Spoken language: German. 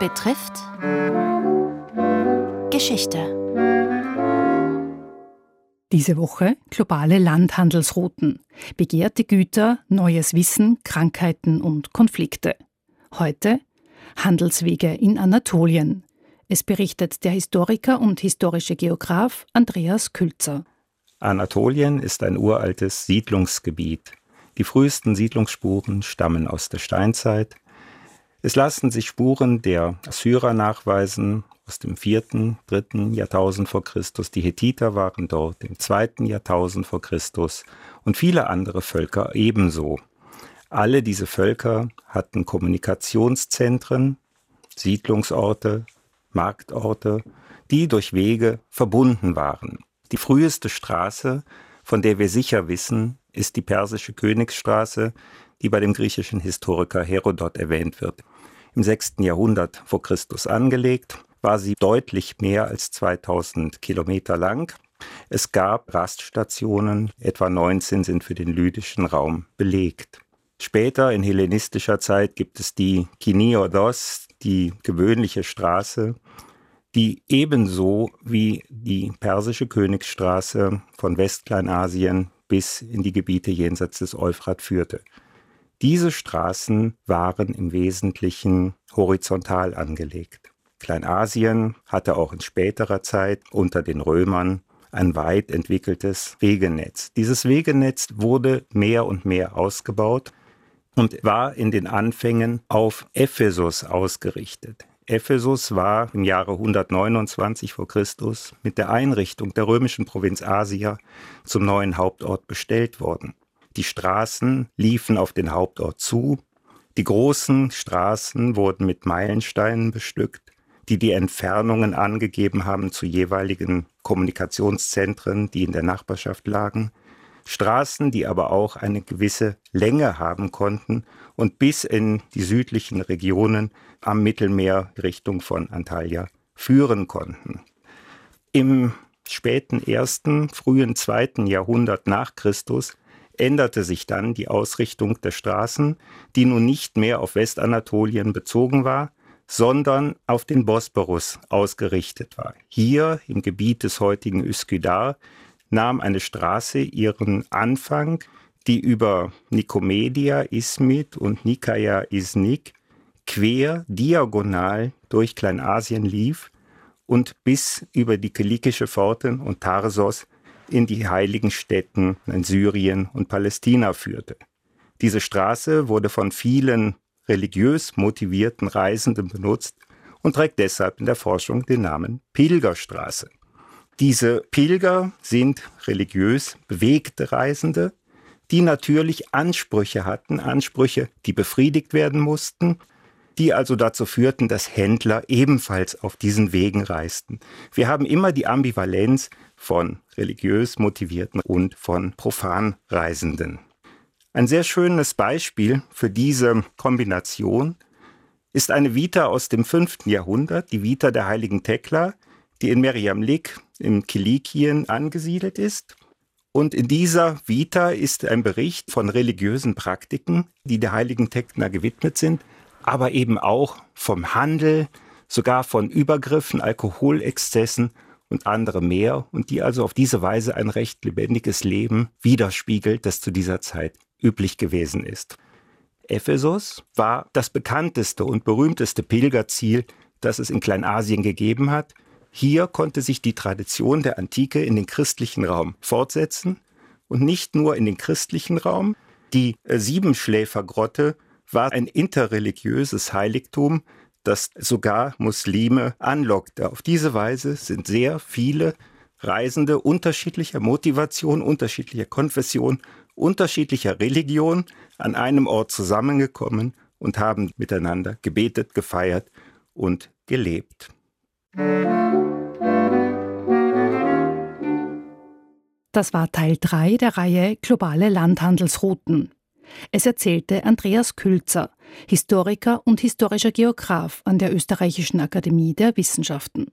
betrifft Geschichte. Diese Woche globale Landhandelsrouten, begehrte Güter, neues Wissen, Krankheiten und Konflikte. Heute Handelswege in Anatolien. Es berichtet der Historiker und historische Geograf Andreas Külzer. Anatolien ist ein uraltes Siedlungsgebiet. Die frühesten Siedlungsspuren stammen aus der Steinzeit. Es lassen sich Spuren der Assyrer nachweisen aus dem vierten, dritten Jahrtausend vor Christus. Die Hethiter waren dort im zweiten Jahrtausend vor Christus und viele andere Völker ebenso. Alle diese Völker hatten Kommunikationszentren, Siedlungsorte, Marktorte, die durch Wege verbunden waren. Die früheste Straße, von der wir sicher wissen, ist die persische Königsstraße, die bei dem griechischen Historiker Herodot erwähnt wird. Im 6. Jahrhundert vor Christus angelegt, war sie deutlich mehr als 2000 Kilometer lang. Es gab Raststationen, etwa 19 sind für den lydischen Raum belegt. Später in hellenistischer Zeit gibt es die Kiniodos, die gewöhnliche Straße, die ebenso wie die persische Königsstraße von Westkleinasien bis in die Gebiete jenseits des Euphrat führte. Diese Straßen waren im Wesentlichen horizontal angelegt. Kleinasien hatte auch in späterer Zeit unter den Römern ein weit entwickeltes Wegenetz. Dieses Wegenetz wurde mehr und mehr ausgebaut und war in den Anfängen auf Ephesus ausgerichtet. Ephesus war im Jahre 129 vor Christus mit der Einrichtung der römischen Provinz Asia zum neuen Hauptort bestellt worden. Die Straßen liefen auf den Hauptort zu, die großen Straßen wurden mit Meilensteinen bestückt, die die Entfernungen angegeben haben zu jeweiligen Kommunikationszentren, die in der Nachbarschaft lagen. Straßen, die aber auch eine gewisse Länge haben konnten und bis in die südlichen Regionen am Mittelmeer Richtung von Antalya führen konnten. Im späten ersten, frühen zweiten Jahrhundert nach Christus änderte sich dann die Ausrichtung der Straßen, die nun nicht mehr auf Westanatolien bezogen war, sondern auf den Bosporus ausgerichtet war. Hier im Gebiet des heutigen Üsküdar nahm eine Straße ihren Anfang, die über Nikomedia, Ismit und Nikaia Isnik quer diagonal durch Kleinasien lief und bis über die kilikische Pforte und Tarsos in die heiligen Städten in Syrien und Palästina führte. Diese Straße wurde von vielen religiös motivierten Reisenden benutzt und trägt deshalb in der Forschung den Namen Pilgerstraße. Diese Pilger sind religiös bewegte Reisende, die natürlich Ansprüche hatten, Ansprüche, die befriedigt werden mussten, die also dazu führten, dass Händler ebenfalls auf diesen Wegen reisten. Wir haben immer die Ambivalenz von religiös motivierten und von profan Reisenden. Ein sehr schönes Beispiel für diese Kombination ist eine Vita aus dem 5. Jahrhundert, die Vita der heiligen Thekla, die in Meriamlik im Kilikien angesiedelt ist. Und in dieser Vita ist ein Bericht von religiösen Praktiken, die der heiligen Tekna gewidmet sind, aber eben auch vom Handel, sogar von Übergriffen, Alkoholexzessen und andere mehr und die also auf diese Weise ein recht lebendiges Leben widerspiegelt, das zu dieser Zeit üblich gewesen ist. Ephesus war das bekannteste und berühmteste Pilgerziel, das es in Kleinasien gegeben hat. Hier konnte sich die Tradition der Antike in den christlichen Raum fortsetzen und nicht nur in den christlichen Raum. Die Siebenschläfergrotte war ein interreligiöses Heiligtum, das sogar Muslime anlockte. Auf diese Weise sind sehr viele Reisende unterschiedlicher Motivation, unterschiedlicher Konfession, unterschiedlicher Religion an einem Ort zusammengekommen und haben miteinander gebetet, gefeiert und gelebt. Das war Teil 3 der Reihe Globale Landhandelsrouten. Es erzählte Andreas Külzer, Historiker und historischer Geograf an der Österreichischen Akademie der Wissenschaften.